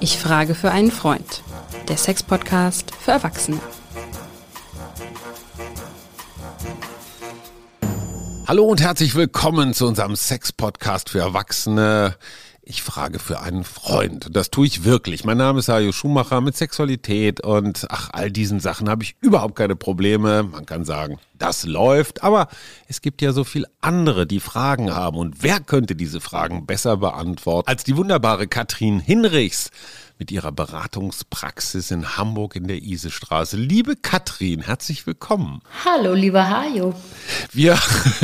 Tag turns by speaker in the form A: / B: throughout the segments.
A: Ich frage für einen Freund. Der Sex-Podcast für Erwachsene.
B: Hallo und herzlich willkommen zu unserem Sex-Podcast für Erwachsene. Ich frage für einen Freund. Das tue ich wirklich. Mein Name ist Hajo Schumacher mit Sexualität und ach, all diesen Sachen habe ich überhaupt keine Probleme. Man kann sagen, das läuft. Aber es gibt ja so viel andere, die Fragen haben. Und wer könnte diese Fragen besser beantworten als die wunderbare Katrin Hinrichs? Mit ihrer Beratungspraxis in Hamburg in der Isestraße. Liebe Katrin, herzlich willkommen.
C: Hallo, lieber Hajo.
B: Wir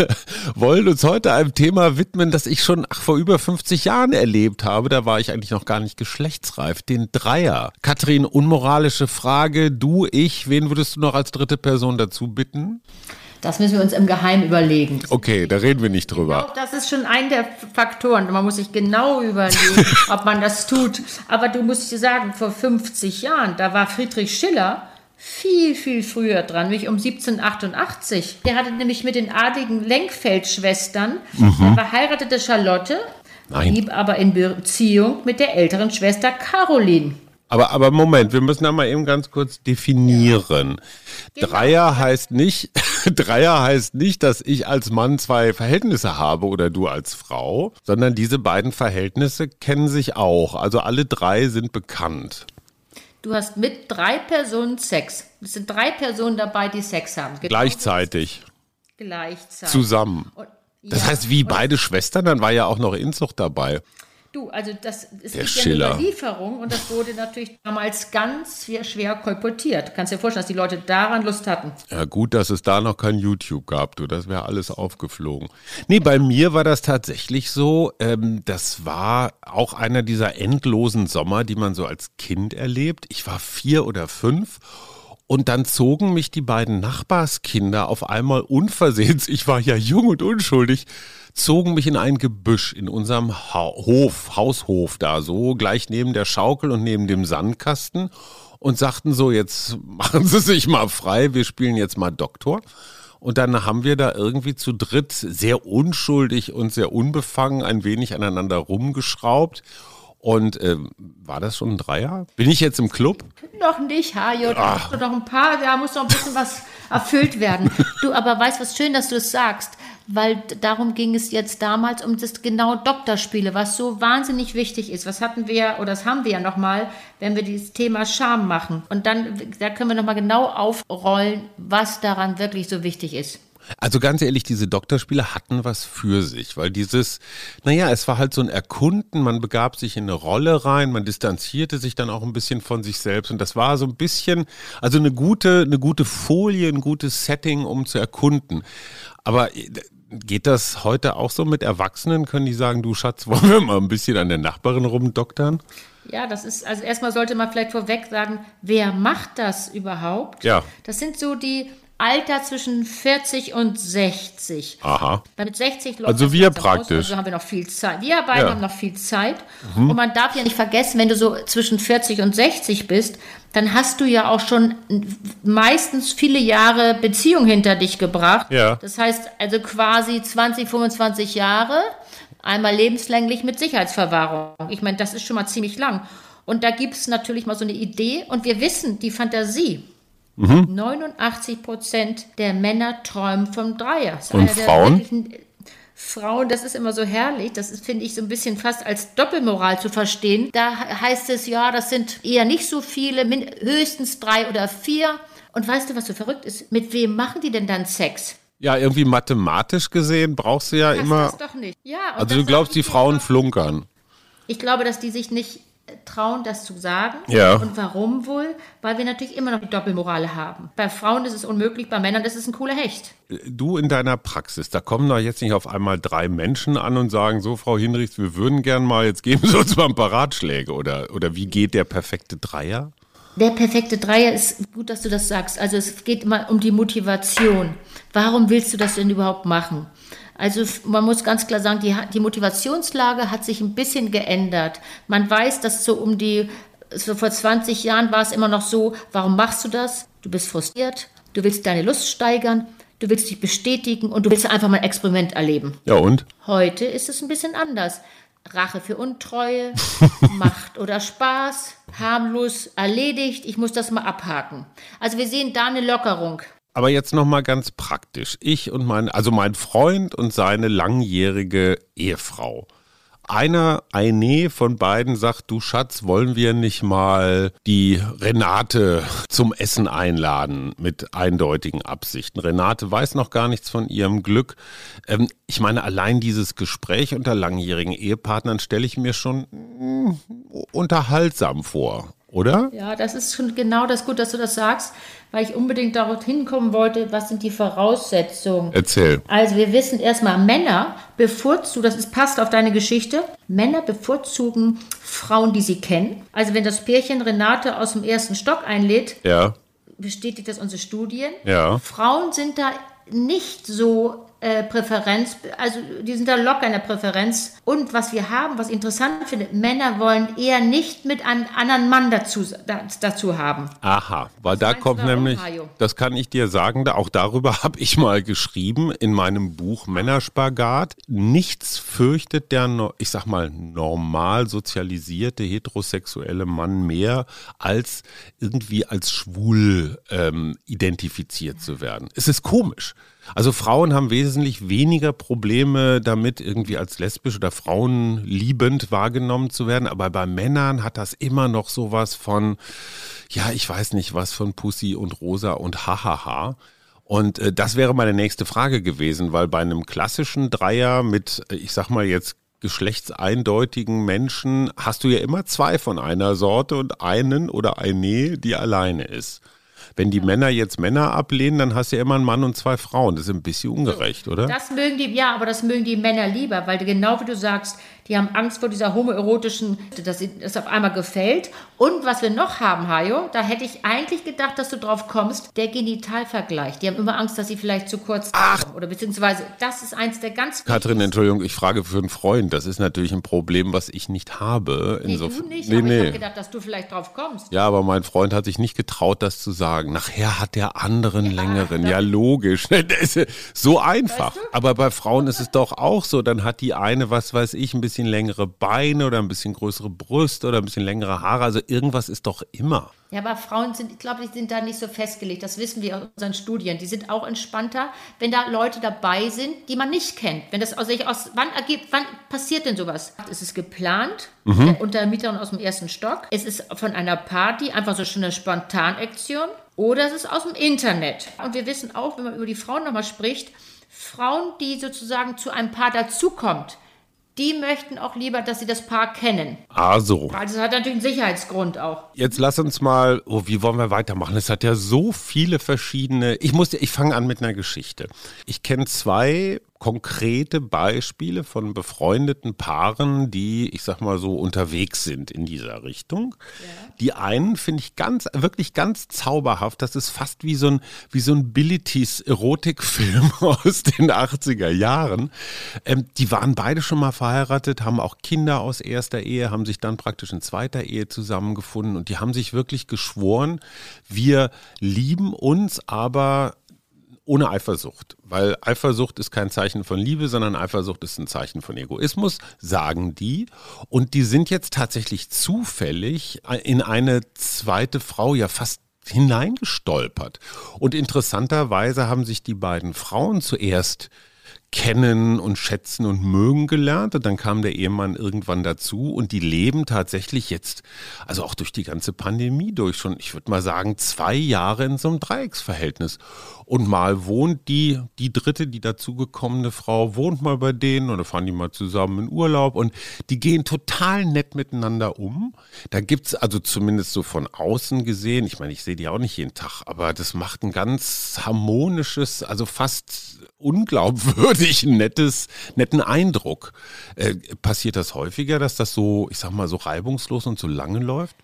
B: wollen uns heute einem Thema widmen, das ich schon ach, vor über 50 Jahren erlebt habe. Da war ich eigentlich noch gar nicht geschlechtsreif. Den Dreier. Katrin, unmoralische Frage. Du, ich, wen würdest du noch als dritte Person dazu bitten?
C: Das müssen wir uns im Geheimen überlegen.
B: Okay, da reden wir nicht drüber.
C: Genau, das ist schon ein der Faktoren. Man muss sich genau überlegen, ob man das tut. Aber du musst dir sagen, vor 50 Jahren, da war Friedrich Schiller viel, viel früher dran, nämlich um 1788. Der hatte nämlich mit den adligen Lenkfeld-Schwestern, mhm. verheiratete Charlotte,
B: Nein.
C: blieb aber in Beziehung mit der älteren Schwester Caroline.
B: Aber, aber Moment, wir müssen da mal eben ganz kurz definieren. Genau. Dreier heißt nicht, Dreier heißt nicht, dass ich als Mann zwei Verhältnisse habe oder du als Frau, sondern diese beiden Verhältnisse kennen sich auch. Also alle drei sind bekannt.
C: Du hast mit drei Personen Sex. Es sind drei Personen dabei, die Sex haben.
B: Genau Gleichzeitig.
C: Gleichzeitig.
B: Zusammen. Und, das ja, heißt, wie beide Schwestern, dann war ja auch noch Inzucht dabei.
C: Du, also das ist
B: Der Schiller.
C: eine Überlieferung und das wurde natürlich damals ganz schwer kolportiert. Kannst dir vorstellen, dass die Leute daran Lust hatten.
B: Ja, gut, dass es da noch kein YouTube gab, du, das wäre alles aufgeflogen. Nee, bei mir war das tatsächlich so, ähm, das war auch einer dieser endlosen Sommer, die man so als Kind erlebt. Ich war vier oder fünf und dann zogen mich die beiden Nachbarskinder auf einmal unversehens, ich war ja jung und unschuldig, zogen mich in ein Gebüsch in unserem ha Hof, Haushof da so, gleich neben der Schaukel und neben dem Sandkasten und sagten so, jetzt machen Sie sich mal frei, wir spielen jetzt mal Doktor. Und dann haben wir da irgendwie zu dritt sehr unschuldig und sehr unbefangen ein wenig aneinander rumgeschraubt. Und äh, war das schon ein Dreier? Bin ich jetzt im Club?
C: Noch nicht, Hajo. Da musst du noch ein paar, da muss noch ein bisschen was erfüllt werden. Du, aber weißt was schön, dass du es sagst weil darum ging es jetzt damals um das genau Doktorspiele, was so wahnsinnig wichtig ist. Was hatten wir, oder das haben wir ja nochmal, wenn wir dieses Thema Scham machen. Und dann, da können wir nochmal genau aufrollen, was daran wirklich so wichtig ist.
B: Also ganz ehrlich, diese Doktorspiele hatten was für sich, weil dieses, naja, es war halt so ein Erkunden, man begab sich in eine Rolle rein, man distanzierte sich dann auch ein bisschen von sich selbst und das war so ein bisschen, also eine gute, eine gute Folie, ein gutes Setting, um zu erkunden. Aber Geht das heute auch so mit Erwachsenen? Können die sagen, du Schatz, wollen wir mal ein bisschen an der Nachbarin rumdoktern?
C: Ja, das ist, also erstmal sollte man vielleicht vorweg sagen, wer macht das überhaupt?
B: Ja.
C: Das sind so die Alter zwischen 40 und 60.
B: Aha.
C: Weil mit 60
B: läuft Also wir praktisch. Aus,
C: also haben wir noch viel Zeit. Wir beide ja. haben noch viel Zeit. Mhm. Und man darf ja nicht vergessen, wenn du so zwischen 40 und 60 bist, dann hast du ja auch schon meistens viele Jahre Beziehung hinter dich gebracht.
B: Ja.
C: Das heißt also quasi 20, 25 Jahre, einmal lebenslänglich mit Sicherheitsverwahrung. Ich meine, das ist schon mal ziemlich lang. Und da gibt es natürlich mal so eine Idee und wir wissen, die Fantasie, Mhm. 89 Prozent der Männer träumen vom Dreier.
B: Und Frauen?
C: Frauen, das ist immer so herrlich, das finde ich, so ein bisschen fast als Doppelmoral zu verstehen. Da heißt es ja, das sind eher nicht so viele, höchstens drei oder vier. Und weißt du, was so verrückt ist? Mit wem machen die denn dann Sex?
B: Ja, irgendwie mathematisch gesehen brauchst du ja
C: das
B: immer.
C: Das doch nicht. Ja,
B: also du glaubst, die Frauen flunkern.
C: Ich glaube, dass die sich nicht trauen, das zu sagen.
B: Ja.
C: Und warum wohl? Weil wir natürlich immer noch die Doppelmoral haben. Bei Frauen ist es unmöglich, bei Männern ist es ein cooler Hecht.
B: Du in deiner Praxis, da kommen da jetzt nicht auf einmal drei Menschen an und sagen, so Frau Hinrichs, wir würden gern mal, jetzt geben Sie uns mal ein paar Ratschläge. Oder, oder wie geht der perfekte Dreier?
C: Der perfekte Dreier ist gut, dass du das sagst. Also es geht immer um die Motivation. Warum willst du das denn überhaupt machen? Also man muss ganz klar sagen, die, die Motivationslage hat sich ein bisschen geändert. Man weiß, dass so um die, so vor 20 Jahren war es immer noch so, warum machst du das? Du bist frustriert, du willst deine Lust steigern, du willst dich bestätigen und du willst einfach mal ein Experiment erleben.
B: Ja und?
C: Heute ist es ein bisschen anders. Rache für Untreue, Macht oder Spaß, harmlos erledigt, ich muss das mal abhaken. Also wir sehen da eine Lockerung.
B: Aber jetzt noch mal ganz praktisch. Ich und mein, also mein Freund und seine langjährige Ehefrau einer, eine von beiden sagt, du Schatz, wollen wir nicht mal die Renate zum Essen einladen mit eindeutigen Absichten. Renate weiß noch gar nichts von ihrem Glück. Ähm, ich meine, allein dieses Gespräch unter langjährigen Ehepartnern stelle ich mir schon mh, mm, unterhaltsam vor oder?
C: Ja, das ist schon genau das gut, dass du das sagst, weil ich unbedingt darauf hinkommen wollte, was sind die Voraussetzungen?
B: Erzähl.
C: Also wir wissen erstmal, Männer bevorzugen, das ist, passt auf deine Geschichte, Männer bevorzugen Frauen, die sie kennen. Also wenn das Pärchen Renate aus dem ersten Stock einlädt,
B: ja.
C: bestätigt das unsere Studien.
B: Ja.
C: Frauen sind da nicht so äh, Präferenz, also die sind da locker in der Präferenz. Und was wir haben, was ich interessant finde, Männer wollen eher nicht mit einem anderen Mann dazu, dazu haben.
B: Aha, weil was da kommt nämlich, Ohio? das kann ich dir sagen, auch darüber habe ich mal geschrieben in meinem Buch Männerspagat. Nichts fürchtet der, ich sag mal, normal sozialisierte heterosexuelle Mann mehr, als irgendwie als schwul ähm, identifiziert zu werden. Es ist komisch. Also Frauen haben wesentlich weniger Probleme damit, irgendwie als lesbisch oder frauenliebend wahrgenommen zu werden. Aber bei Männern hat das immer noch sowas von, ja, ich weiß nicht was von Pussy und Rosa und Hahaha. Und äh, das wäre meine nächste Frage gewesen, weil bei einem klassischen Dreier mit, äh, ich sag mal jetzt geschlechtseindeutigen Menschen hast du ja immer zwei von einer Sorte und einen oder eine, die alleine ist. Wenn die Männer jetzt Männer ablehnen, dann hast du ja immer einen Mann und zwei Frauen. Das ist ein bisschen ungerecht, oder?
C: Das mögen die, ja, aber das mögen die Männer lieber, weil genau wie du sagst, die haben Angst vor dieser homoerotischen, dass es auf einmal gefällt. Und was wir noch haben, Hajo, da hätte ich eigentlich gedacht, dass du drauf kommst, der Genitalvergleich. Die haben immer Angst, dass sie vielleicht zu kurz
B: Ach.
C: kommen. Oder beziehungsweise, das ist eins der ganz
B: Katrin, Entschuldigung, ich frage für einen Freund. Das ist natürlich ein Problem, was ich nicht habe.
C: Nee, du nicht, nee, aber nee. ich habe gedacht, dass du vielleicht drauf kommst.
B: Ja, aber mein Freund hat sich nicht getraut, das zu sagen. Nachher hat der anderen ja, längeren. Ja, logisch. so einfach. Weißt du? Aber bei Frauen ist es doch auch so. Dann hat die eine, was weiß ich, ein bisschen bisschen längere Beine oder ein bisschen größere Brüste oder ein bisschen längere Haare. Also irgendwas ist doch immer.
C: Ja, aber Frauen sind, ich glaube, die sind da nicht so festgelegt. Das wissen wir aus unseren Studien. Die sind auch entspannter, wenn da Leute dabei sind, die man nicht kennt. Wenn das aus, aus wann ergibt, wann passiert denn sowas? Es ist geplant mhm. unter der Mieterin aus dem ersten Stock. Es ist von einer Party, einfach so schon eine Spontanaktion. Oder es ist aus dem Internet. Und wir wissen auch, wenn man über die Frauen nochmal spricht, Frauen, die sozusagen zu einem Paar dazukommt, die möchten auch lieber, dass sie das Paar kennen.
B: Ah, so.
C: Also hat natürlich einen Sicherheitsgrund auch.
B: Jetzt lass uns mal, oh, wie wollen wir weitermachen? Es hat ja so viele verschiedene. Ich muss, ich fange an mit einer Geschichte. Ich kenne zwei konkrete Beispiele von befreundeten Paaren, die, ich sag mal so, unterwegs sind in dieser Richtung. Ja. Die einen finde ich ganz, wirklich ganz zauberhaft. Das ist fast wie so ein, wie so ein Billities Erotikfilm aus den 80er Jahren. Ähm, die waren beide schon mal verheiratet, haben auch Kinder aus erster Ehe, haben sich dann praktisch in zweiter Ehe zusammengefunden und die haben sich wirklich geschworen, wir lieben uns, aber ohne Eifersucht, weil Eifersucht ist kein Zeichen von Liebe, sondern Eifersucht ist ein Zeichen von Egoismus, sagen die. Und die sind jetzt tatsächlich zufällig in eine zweite Frau ja fast hineingestolpert. Und interessanterweise haben sich die beiden Frauen zuerst kennen und schätzen und mögen gelernt. Und dann kam der Ehemann irgendwann dazu und die leben tatsächlich jetzt, also auch durch die ganze Pandemie durch schon, ich würde mal sagen, zwei Jahre in so einem Dreiecksverhältnis. Und mal wohnt die, die dritte, die dazugekommene Frau, wohnt mal bei denen oder fahren die mal zusammen in Urlaub und die gehen total nett miteinander um. Da gibt's also zumindest so von außen gesehen, ich meine, ich sehe die auch nicht jeden Tag, aber das macht ein ganz harmonisches, also fast unglaubwürdig nettes, netten Eindruck. Äh, passiert das häufiger, dass das so, ich sag mal, so reibungslos und so lange läuft?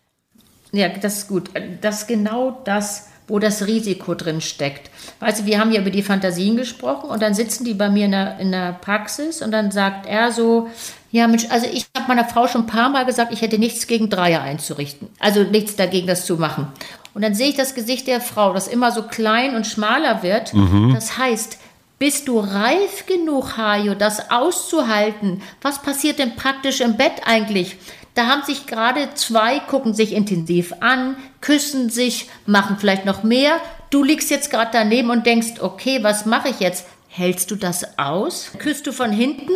C: Ja, das ist gut. Das ist genau das, wo das Risiko drin steckt. Weißt du, wir haben ja über die Fantasien gesprochen und dann sitzen die bei mir in der, in der Praxis und dann sagt er so, ja Mensch, also ich habe meiner Frau schon ein paar Mal gesagt, ich hätte nichts gegen Dreier einzurichten. Also nichts dagegen, das zu machen. Und dann sehe ich das Gesicht der Frau, das immer so klein und schmaler wird. Mhm. Das heißt, Bist du reif genug, Hajo, das auszuhalten? Was passiert denn praktisch im Bett eigentlich? Da haben sich gerade zwei, gucken sich intensiv an, küssen sich, machen vielleicht noch mehr. Du liegst jetzt gerade daneben und denkst, okay, was mache ich jetzt? Hältst du das aus? Küsst du von hinten?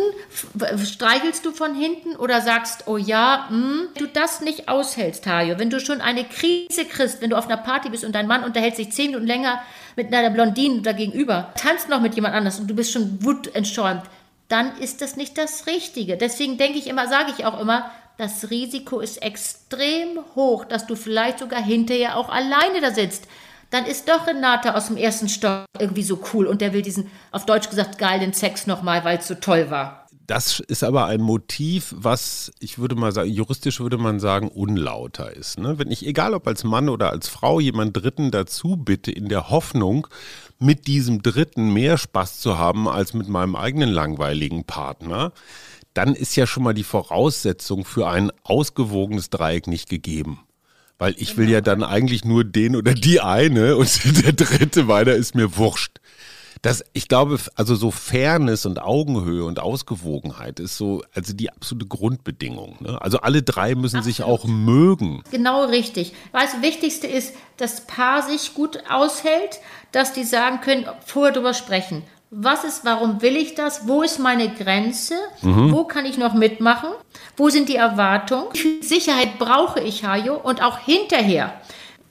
C: Streichelst du von hinten? Oder sagst, oh ja, hm, du das nicht aushältst, Hajo, wenn du schon eine Krise kriegst, wenn du auf einer Party bist und dein Mann unterhält sich zehn Minuten länger mit einer Blondine dagegenüber, tanzt noch mit jemand anders und du bist schon wutentschäumt, dann ist das nicht das Richtige. Deswegen denke ich immer, sage ich auch immer, das Risiko ist extrem hoch, dass du vielleicht sogar hinterher auch alleine da sitzt dann ist doch Renate aus dem ersten Stock irgendwie so cool und der will diesen, auf Deutsch gesagt, geilen Sex nochmal, weil es so toll war.
B: Das ist aber ein Motiv, was ich würde mal sagen, juristisch würde man sagen, unlauter ist. Ne? Wenn ich, egal ob als Mann oder als Frau, jemand Dritten dazu bitte, in der Hoffnung, mit diesem Dritten mehr Spaß zu haben als mit meinem eigenen langweiligen Partner, dann ist ja schon mal die Voraussetzung für ein ausgewogenes Dreieck nicht gegeben. Weil ich will ja dann eigentlich nur den oder die eine und der dritte weiter ist mir wurscht. Das, ich glaube, also so Fairness und Augenhöhe und Ausgewogenheit ist so, also die absolute Grundbedingung. Ne? Also alle drei müssen Absolut. sich auch mögen.
C: Genau richtig. Weil das Wichtigste ist, dass das Paar sich gut aushält, dass die sagen können, vorher drüber sprechen. Was ist, warum will ich das? Wo ist meine Grenze? Mhm. Wo kann ich noch mitmachen? Wo sind die Erwartungen? Wie viel Sicherheit brauche ich, Hajo? Und auch hinterher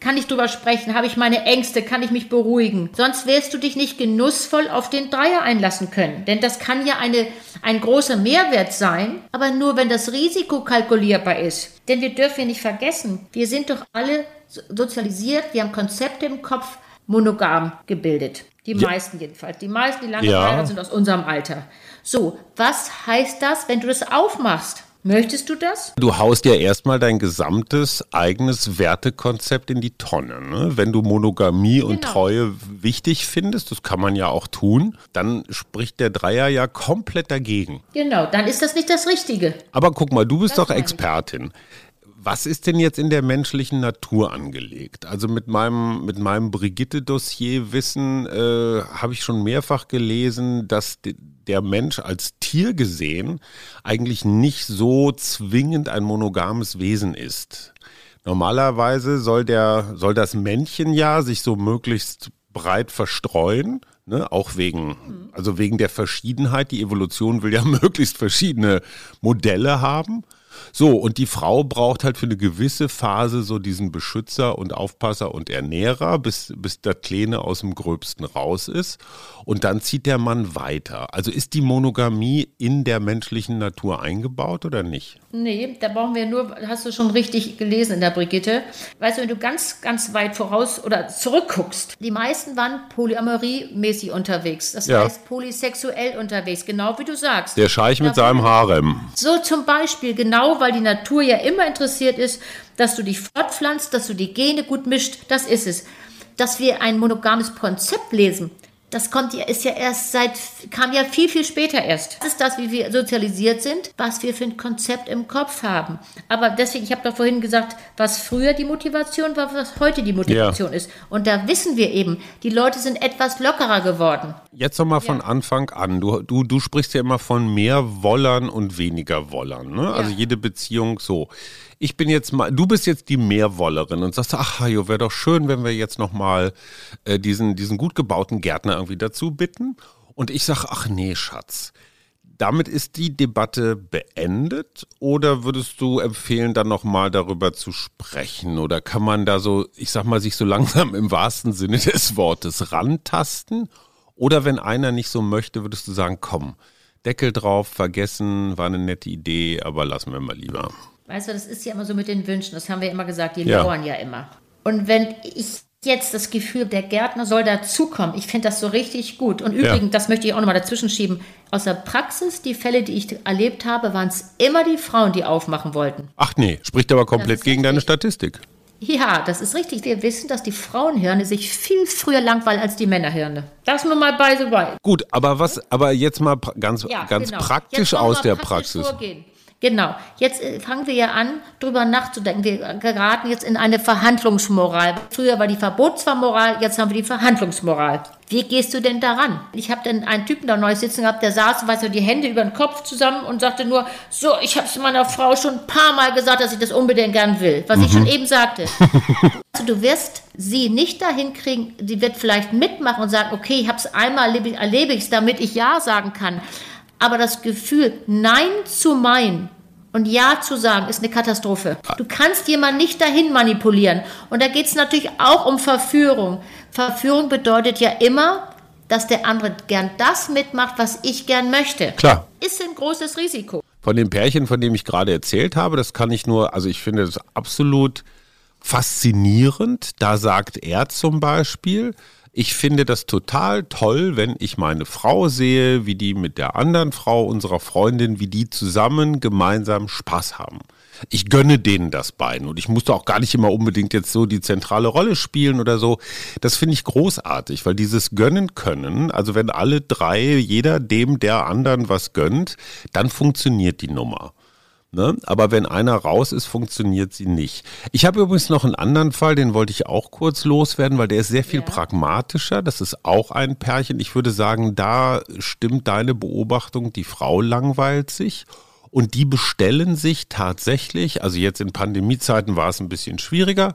C: kann ich drüber sprechen? Habe ich meine Ängste? Kann ich mich beruhigen? Sonst wirst du dich nicht genussvoll auf den Dreier einlassen können. Denn das kann ja eine, ein großer Mehrwert sein, aber nur wenn das Risiko kalkulierbar ist. Denn wir dürfen ja nicht vergessen, wir sind doch alle sozialisiert, wir haben Konzepte im Kopf, monogam gebildet. Die ja. meisten jedenfalls. Die meisten, die lange ja. verheiratet sind aus unserem Alter. So, was heißt das, wenn du das aufmachst? Möchtest du das?
B: Du haust ja erstmal dein gesamtes eigenes Wertekonzept in die Tonne. Ne? Wenn du Monogamie genau. und Treue wichtig findest, das kann man ja auch tun, dann spricht der Dreier ja komplett dagegen.
C: Genau, dann ist das nicht das Richtige.
B: Aber guck mal, du bist das doch Expertin. Was ist denn jetzt in der menschlichen Natur angelegt? Also mit meinem, mit meinem Brigitte-Dossier-Wissen äh, habe ich schon mehrfach gelesen, dass der Mensch als Tier gesehen eigentlich nicht so zwingend ein monogames Wesen ist. Normalerweise soll, der, soll das Männchen ja sich so möglichst breit verstreuen, ne? auch wegen, also wegen der Verschiedenheit. Die Evolution will ja möglichst verschiedene Modelle haben. So, und die Frau braucht halt für eine gewisse Phase so diesen Beschützer und Aufpasser und Ernährer, bis, bis der Kleine aus dem Gröbsten raus ist. Und dann zieht der Mann weiter. Also ist die Monogamie in der menschlichen Natur eingebaut oder nicht?
C: Nee, da brauchen wir nur, hast du schon richtig gelesen in der Brigitte. Weißt du, wenn du ganz, ganz weit voraus oder zurückguckst, die meisten waren polyamorie-mäßig unterwegs. Das ja. heißt polysexuell unterwegs, genau wie du sagst.
B: Der Scheich mit seinem Harem.
C: So zum Beispiel, genau weil die Natur ja immer interessiert ist, dass du dich fortpflanzt, dass du die Gene gut mischt, das ist es. Dass wir ein monogames Konzept lesen, das kommt ja, ist ja erst seit, kam ja viel, viel später erst. Das ist das, wie wir sozialisiert sind, was wir für ein Konzept im Kopf haben. Aber deswegen, ich habe doch vorhin gesagt, was früher die Motivation war, was heute die Motivation ja. ist. Und da wissen wir eben, die Leute sind etwas lockerer geworden.
B: Jetzt nochmal von ja. Anfang an. Du, du, du sprichst ja immer von mehr Wollern und weniger Wollern. Ne? Also jede Beziehung so ich bin jetzt mal, du bist jetzt die Meerwollerin und sagst, ach, Hajo, wäre doch schön, wenn wir jetzt nochmal äh, diesen, diesen gut gebauten Gärtner irgendwie dazu bitten. Und ich sage, ach nee, Schatz. Damit ist die Debatte beendet oder würdest du empfehlen, dann nochmal darüber zu sprechen? Oder kann man da so, ich sag mal, sich so langsam im wahrsten Sinne des Wortes rantasten? Oder wenn einer nicht so möchte, würdest du sagen, komm, Deckel drauf, vergessen, war eine nette Idee, aber lassen wir mal lieber.
C: Weißt du, das ist ja immer so mit den Wünschen, das haben wir immer gesagt, die ja. lauern ja immer. Und wenn ich jetzt das Gefühl, der Gärtner soll dazukommen, ich finde das so richtig gut. Und übrigens, ja. das möchte ich auch nochmal dazwischen schieben, aus der Praxis, die Fälle, die ich erlebt habe, waren es immer die Frauen, die aufmachen wollten.
B: Ach nee, spricht aber komplett gegen richtig. deine Statistik.
C: Ja, das ist richtig. Wir wissen, dass die Frauenhirne sich viel früher langweilen als die Männerhirne. Das nur mal bei so bei.
B: Gut, aber was, aber jetzt mal ganz, ja, ganz genau. praktisch aus der praktisch Praxis. Vorgehen.
C: Genau. Jetzt äh, fangen wir ja an, drüber nachzudenken. Wir geraten jetzt in eine Verhandlungsmoral. Früher war die Verbotsmoral, jetzt haben wir die Verhandlungsmoral. Wie gehst du denn daran? Ich habe dann einen Typen da neu sitzen gehabt, der saß, weißt du, die Hände über den Kopf zusammen und sagte nur, so, ich habe es meiner Frau schon ein paar Mal gesagt, dass ich das unbedingt gern will, was mhm. ich schon eben sagte. also, du wirst sie nicht dahin kriegen, sie wird vielleicht mitmachen und sagen, okay, ich habe es einmal, erlebe ich es, damit ich Ja sagen kann. Aber das Gefühl, Nein zu meinen, und Ja zu sagen, ist eine Katastrophe. Du kannst jemanden nicht dahin manipulieren. Und da geht es natürlich auch um Verführung. Verführung bedeutet ja immer, dass der andere gern das mitmacht, was ich gern möchte.
B: Klar.
C: Ist ein großes Risiko.
B: Von dem Pärchen, von dem ich gerade erzählt habe, das kann ich nur, also ich finde das absolut faszinierend. Da sagt er zum Beispiel, ich finde das total toll, wenn ich meine Frau sehe, wie die mit der anderen Frau unserer Freundin, wie die zusammen gemeinsam Spaß haben. Ich gönne denen das beiden und ich musste auch gar nicht immer unbedingt jetzt so die zentrale Rolle spielen oder so. Das finde ich großartig, weil dieses Gönnen können, also wenn alle drei, jeder dem der anderen was gönnt, dann funktioniert die Nummer. Ne? Aber wenn einer raus ist, funktioniert sie nicht. Ich habe übrigens noch einen anderen Fall, den wollte ich auch kurz loswerden, weil der ist sehr viel ja. pragmatischer. Das ist auch ein Pärchen. Ich würde sagen, da stimmt deine Beobachtung, die Frau langweilt sich. Und die bestellen sich tatsächlich, also jetzt in Pandemiezeiten war es ein bisschen schwieriger,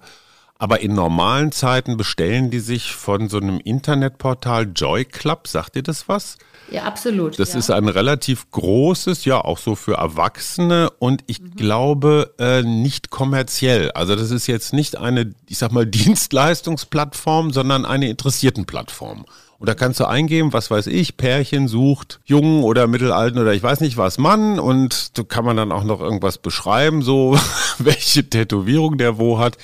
B: aber in normalen Zeiten bestellen die sich von so einem Internetportal Joy Club. Sagt ihr das was?
C: Ja, absolut.
B: Das
C: ja.
B: ist ein relativ großes, ja, auch so für Erwachsene und ich mhm. glaube äh, nicht kommerziell. Also das ist jetzt nicht eine, ich sag mal, Dienstleistungsplattform, sondern eine Interessiertenplattform. Und da kannst du eingeben, was weiß ich, Pärchen sucht jungen oder mittelalten oder ich weiß nicht was Mann und da kann man dann auch noch irgendwas beschreiben, so welche Tätowierung der wo hat.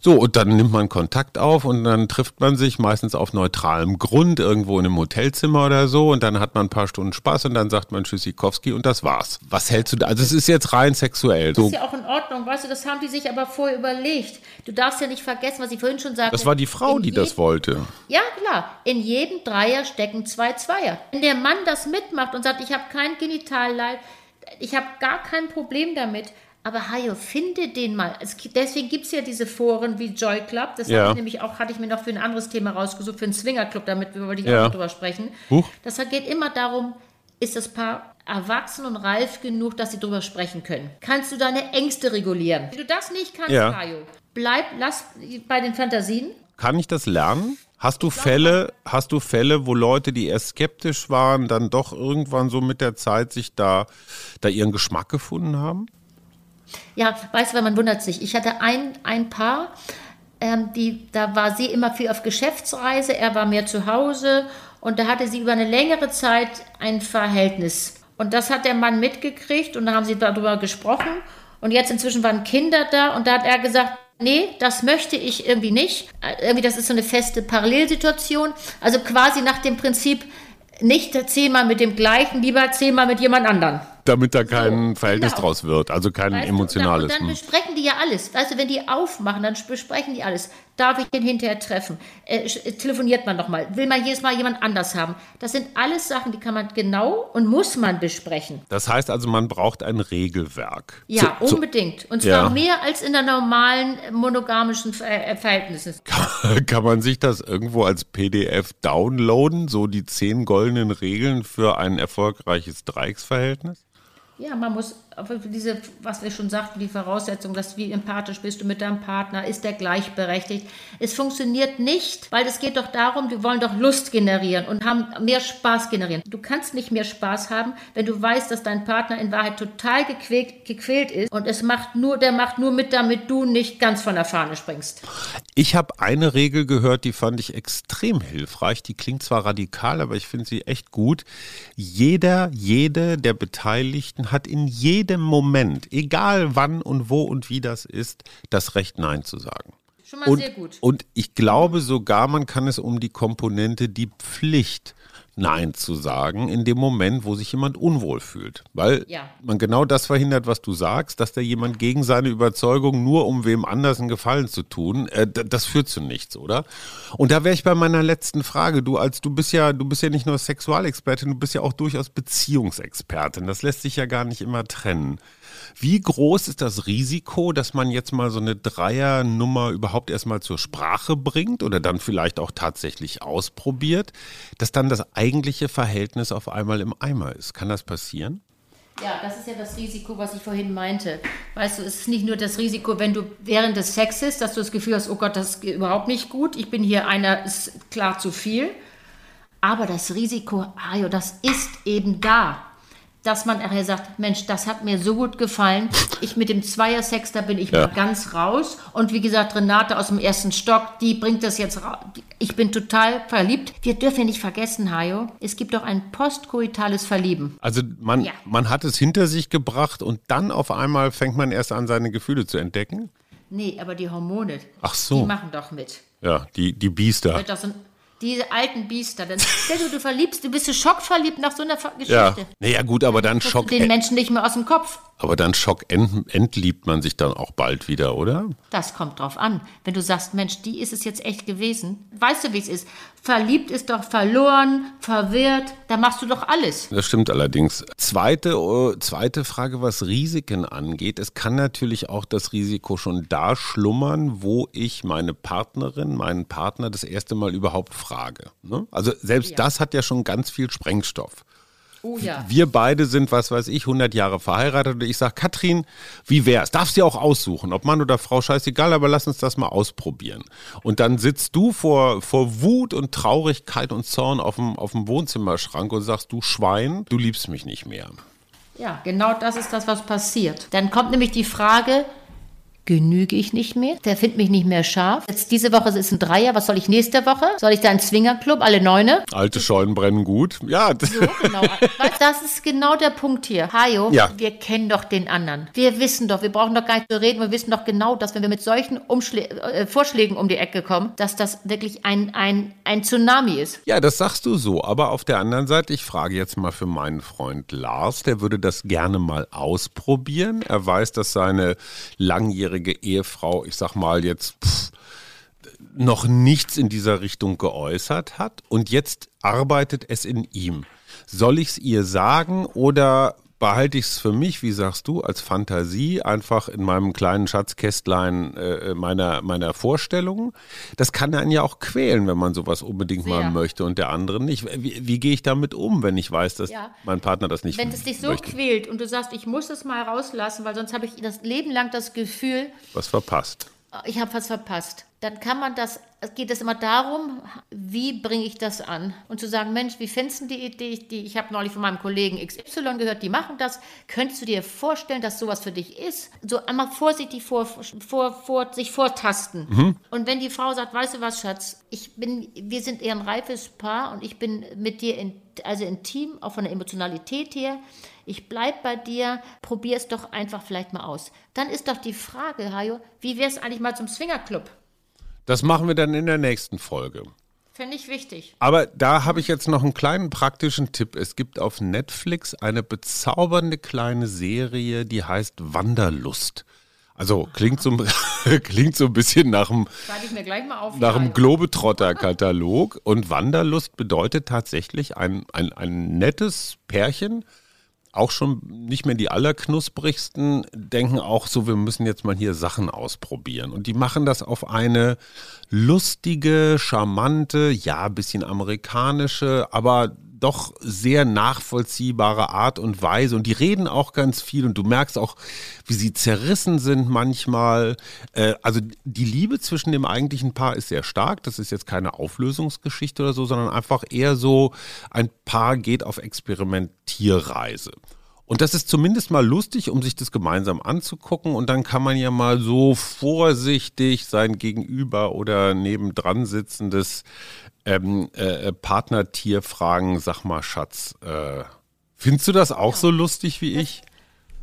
B: So, und dann nimmt man Kontakt auf und dann trifft man sich meistens auf neutralem Grund irgendwo in einem Hotelzimmer oder so und dann hat man ein paar Stunden Spaß und dann sagt man Tschüssikowski und das war's. Was hältst du da? Also es ist jetzt rein sexuell.
C: Das ist ja auch in Ordnung, weißt du, das haben die sich aber vorher überlegt. Du darfst ja nicht vergessen, was ich vorhin schon sagte.
B: Das war die Frau, die das wollte.
C: Ja, klar. In jedem Dreier stecken zwei Zweier. Wenn der Mann das mitmacht und sagt, ich habe kein Genitalleid, ich habe gar kein Problem damit, aber Hajo, finde den mal. Es, deswegen gibt es ja diese Foren wie Joy Club. Das ja. ich nämlich auch, hatte ich mir noch für ein anderes Thema rausgesucht, für einen Swingerclub, damit wir über die ja. auch drüber sprechen. Huch. Das geht immer darum, ist das Paar erwachsen und reif genug, dass sie drüber sprechen können. Kannst du deine Ängste regulieren? Wenn du das nicht kannst, ja. Hajo, bleib, lass bei den Fantasien.
B: Kann ich das lernen? Hast du Fälle, hast du Fälle, wo Leute, die erst skeptisch waren, dann doch irgendwann so mit der Zeit sich da, da ihren Geschmack gefunden haben?
C: Ja, weißt du, man wundert sich. Ich hatte ein, ein Paar, ähm, die, da war sie immer viel auf Geschäftsreise, er war mehr zu Hause und da hatte sie über eine längere Zeit ein Verhältnis. Und das hat der Mann mitgekriegt und da haben sie darüber gesprochen. Und jetzt inzwischen waren Kinder da und da hat er gesagt, nee, das möchte ich irgendwie nicht. Äh, irgendwie, das ist so eine feste Parallelsituation. Also quasi nach dem Prinzip, nicht zehnmal mit dem gleichen, lieber zehnmal mit jemand anderem
B: damit da kein so, Verhältnis genau. draus wird, also kein weißt emotionales.
C: Du, dann, und dann besprechen die ja alles. Du, wenn die aufmachen, dann besprechen die alles. Darf ich den hinterher treffen? Äh, äh telefoniert man nochmal? Will man jedes Mal jemand anders haben? Das sind alles Sachen, die kann man genau und muss man besprechen.
B: Das heißt also, man braucht ein Regelwerk.
C: Ja, zu, unbedingt. Und zwar ja. mehr als in der normalen monogamischen Ver äh, Verhältnissen.
B: Kann, kann man sich das irgendwo als PDF downloaden? So die zehn goldenen Regeln für ein erfolgreiches Dreiecksverhältnis?
C: Ja, man muss diese, was wir schon sagten, die Voraussetzung, dass wie empathisch bist du mit deinem Partner, ist der gleichberechtigt. Es funktioniert nicht, weil es geht doch darum, wir wollen doch Lust generieren und haben mehr Spaß generieren. Du kannst nicht mehr Spaß haben, wenn du weißt, dass dein Partner in Wahrheit total gequält, gequält ist und es macht nur, der macht nur mit, damit du nicht ganz von der Fahne springst.
B: Ich habe eine Regel gehört, die fand ich extrem hilfreich. Die klingt zwar radikal, aber ich finde sie echt gut. Jeder, jede der Beteiligten hat in jedem Moment, egal wann und wo und wie das ist, das Recht Nein zu sagen.
C: Schon mal
B: und,
C: sehr gut.
B: Und ich glaube sogar, man kann es um die Komponente die Pflicht Nein zu sagen in dem Moment, wo sich jemand unwohl fühlt. Weil
C: Ja.
B: man genau das verhindert, was du sagst, dass da jemand gegen seine Überzeugung nur um wem anders einen Gefallen zu tun, äh, das führt zu nichts, oder? Und da wäre ich bei meiner letzten Frage. Du als du bist ja, du bist ja nicht nur Sexualexpertin, du bist ja auch durchaus Beziehungsexpertin. Das lässt sich ja gar nicht immer trennen. Wie groß ist das Risiko, dass man jetzt mal so eine Dreiernummer überhaupt erstmal zur Sprache bringt oder dann vielleicht auch tatsächlich ausprobiert, dass dann das eigentliche Verhältnis auf einmal im Eimer ist? Kann das passieren?
C: Ja, das ist ja das Risiko, was ich vorhin meinte. Weißt du, es ist nicht nur das Risiko, wenn du während des Sexes, dass du das Gefühl hast, oh Gott, das ist überhaupt nicht gut, ich bin hier einer, ist klar zu viel. Aber das Risiko, Ajo, das ist eben da. Dass man nachher sagt, Mensch, das hat mir so gut gefallen. Ich mit dem Zweiersex, da bin ich
B: Ja.
C: mal ganz raus. Und wie gesagt, Renate aus dem ersten Stock, die bringt das jetzt raus. Ich bin total verliebt. Wir dürfen ja nicht vergessen, Hajo, es gibt doch ein postkoitales Verlieben.
B: Also man,
C: Ja.
B: man hat es hinter sich gebracht und dann auf einmal fängt man erst an, seine Gefühle zu entdecken?
C: Nee, aber die Hormone,
B: Ach so.
C: die machen doch mit.
B: Ja, die, die Biester.
C: Diese alten Biester. Dann, stell dir, du verliebst, du bist so schockverliebt nach so einer Ver-
B: Ja.
C: Geschichte.
B: Naja, gut, aber dann Schock,
C: du den Menschen nicht mehr aus dem Kopf.
B: aber dann Schock ent, entliebt man sich dann auch bald wieder, oder?
C: Das kommt drauf an. Wenn du sagst, Mensch, die ist es jetzt echt gewesen. Weißt du, wie es ist? Verliebt ist doch verloren, verwirrt. Da machst du doch alles.
B: Das stimmt allerdings. Zweite, äh, zweite Frage, was Risiken angeht. Es kann natürlich auch das Risiko schon da schlummern, wo ich meine Partnerin, meinen Partner das erste Mal überhaupt frage. Ne? Also selbst
C: Ja.
B: das hat ja schon ganz viel Sprengstoff.
C: Oh ja.
B: Wir beide sind, was weiß ich, 100 Jahre verheiratet und ich sage, Katrin, wie wär's? Darfst du auch aussuchen, ob Mann oder Frau, scheißegal, aber lass uns das mal ausprobieren. Und dann sitzt du vor, vor Wut und Traurigkeit und Zorn auf dem, auf dem Wohnzimmerschrank und sagst, du Schwein, du liebst mich nicht mehr.
C: Ja, genau das ist das, was passiert. Dann kommt nämlich die Frage, genüge ich nicht mehr? Der findet mich nicht mehr scharf. Jetzt diese Woche ist ein Dreier, was soll ich nächste Woche? Soll ich da einen Swingerclub, alle Neune?
B: Alte Scheunen brennen gut. Ja, das,
C: So, genau. Das ist genau der Punkt hier. Hajo,
B: Ja.
C: wir kennen doch den anderen. Wir wissen doch, wir brauchen doch gar nicht zu reden, wir wissen doch genau, dass wenn wir mit solchen Umschlä äh, Vorschlägen um die Ecke kommen, dass das wirklich ein, ein, ein Tsunami ist.
B: ja, das sagst du so. Aber auf der anderen Seite, ich frage jetzt mal für meinen Freund Lars, der würde das gerne mal ausprobieren. Er weiß, dass seine langjährige Ehefrau, ich sag mal jetzt, pff, noch nichts in dieser Richtung geäußert hat und jetzt arbeitet es in ihm. Soll ich es ihr sagen oder behalte ich es für mich, wie sagst du, als Fantasie, einfach in meinem kleinen Schatzkästlein äh, meiner, meiner Vorstellungen? Das kann einen ja auch quälen, wenn man sowas unbedingt mal
C: Sehr.
B: möchte und der andere nicht. Wie, wie gehe ich damit um, wenn ich weiß, dass
C: Ja.
B: mein Partner das nicht
C: Wenn es dich so
B: möchte?
C: quält und du sagst, ich muss es mal rauslassen, weil sonst habe ich das Leben lang das Gefühl,
B: Was verpasst.
C: Ich habe was verpasst. Dann kann man das, geht es immer darum, wie bringe ich das an? Und zu sagen, Mensch, wie findest du die Idee? Die, ich habe neulich von meinem Kollegen XY gehört, die machen das. Könntest du dir vorstellen, dass sowas für dich ist? So einmal vorsichtig vor, vor, vor, sich vortasten. Und wenn die Frau sagt, weißt du was, Schatz, ich bin, wir sind eher ein reifes Paar und ich bin mit dir in, also intim, auch von der Emotionalität her. Ich bleib bei dir, probier es doch einfach vielleicht mal aus. Dann ist doch die Frage, Hajo, wie wäre es eigentlich mal zum Swingerclub?
B: Das machen wir dann in der nächsten Folge.
C: Fände ich wichtig.
B: Aber da habe ich jetzt noch einen kleinen praktischen Tipp. Es gibt auf Netflix eine bezaubernde kleine Serie, die heißt Wanderlust. Also klingt so, klingt so ein bisschen nach
C: auf.
B: nach
C: Hajo.
B: Globetrotter-Katalog. Und Wanderlust bedeutet tatsächlich ein, ein, ein nettes Pärchen, auch schon nicht mehr die allerknusprigsten, denken auch so, wir müssen jetzt mal hier Sachen ausprobieren. Und die machen das auf eine lustige, charmante, ja, bisschen amerikanische, aber doch sehr nachvollziehbare Art und Weise. Und die reden auch ganz viel und du merkst auch, wie sie zerrissen sind manchmal. Äh, also die Liebe zwischen dem eigentlichen Paar ist sehr stark. Das ist jetzt keine Auflösungsgeschichte oder so, sondern einfach eher so, ein Paar geht auf Experimentierreise. Und das ist zumindest mal lustig, um sich das gemeinsam anzugucken. Und dann kann man ja mal so vorsichtig sein Gegenüber oder nebendran sitzendes ähm, äh, Partnertier fragen, sag mal, Schatz, äh, findest du das auch so lustig wie ich?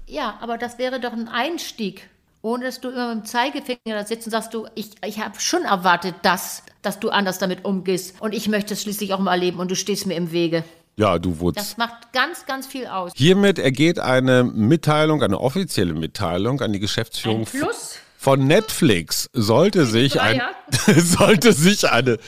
C: Ja, aber das wäre doch ein Einstieg. ohne dass du immer mit dem Zeigefinger da sitzt und sagst du, ich, ich habe schon erwartet, dass, dass du anders damit umgehst und ich möchte es schließlich auch mal erleben und du stehst mir im Wege.
B: Ja, du wurdest.
C: Das macht ganz, ganz viel aus.
B: Hiermit ergeht eine Mitteilung, eine offizielle Mitteilung an die Geschäftsführung
C: Ein Plus?
B: von Netflix. Sollte sich, ein, sollte sich eine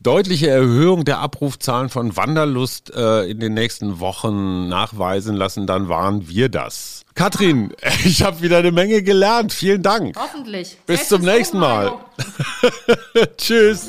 B: deutliche Erhöhung der Abrufzahlen von Wanderlust äh, in den nächsten Wochen nachweisen lassen, dann waren wir das. Katrin, ich habe wieder eine Menge gelernt. Vielen Dank.
C: Hoffentlich.
B: Bis
C: Bestes
B: zum nächsten Mal.
C: Mario.
B: Tschüss.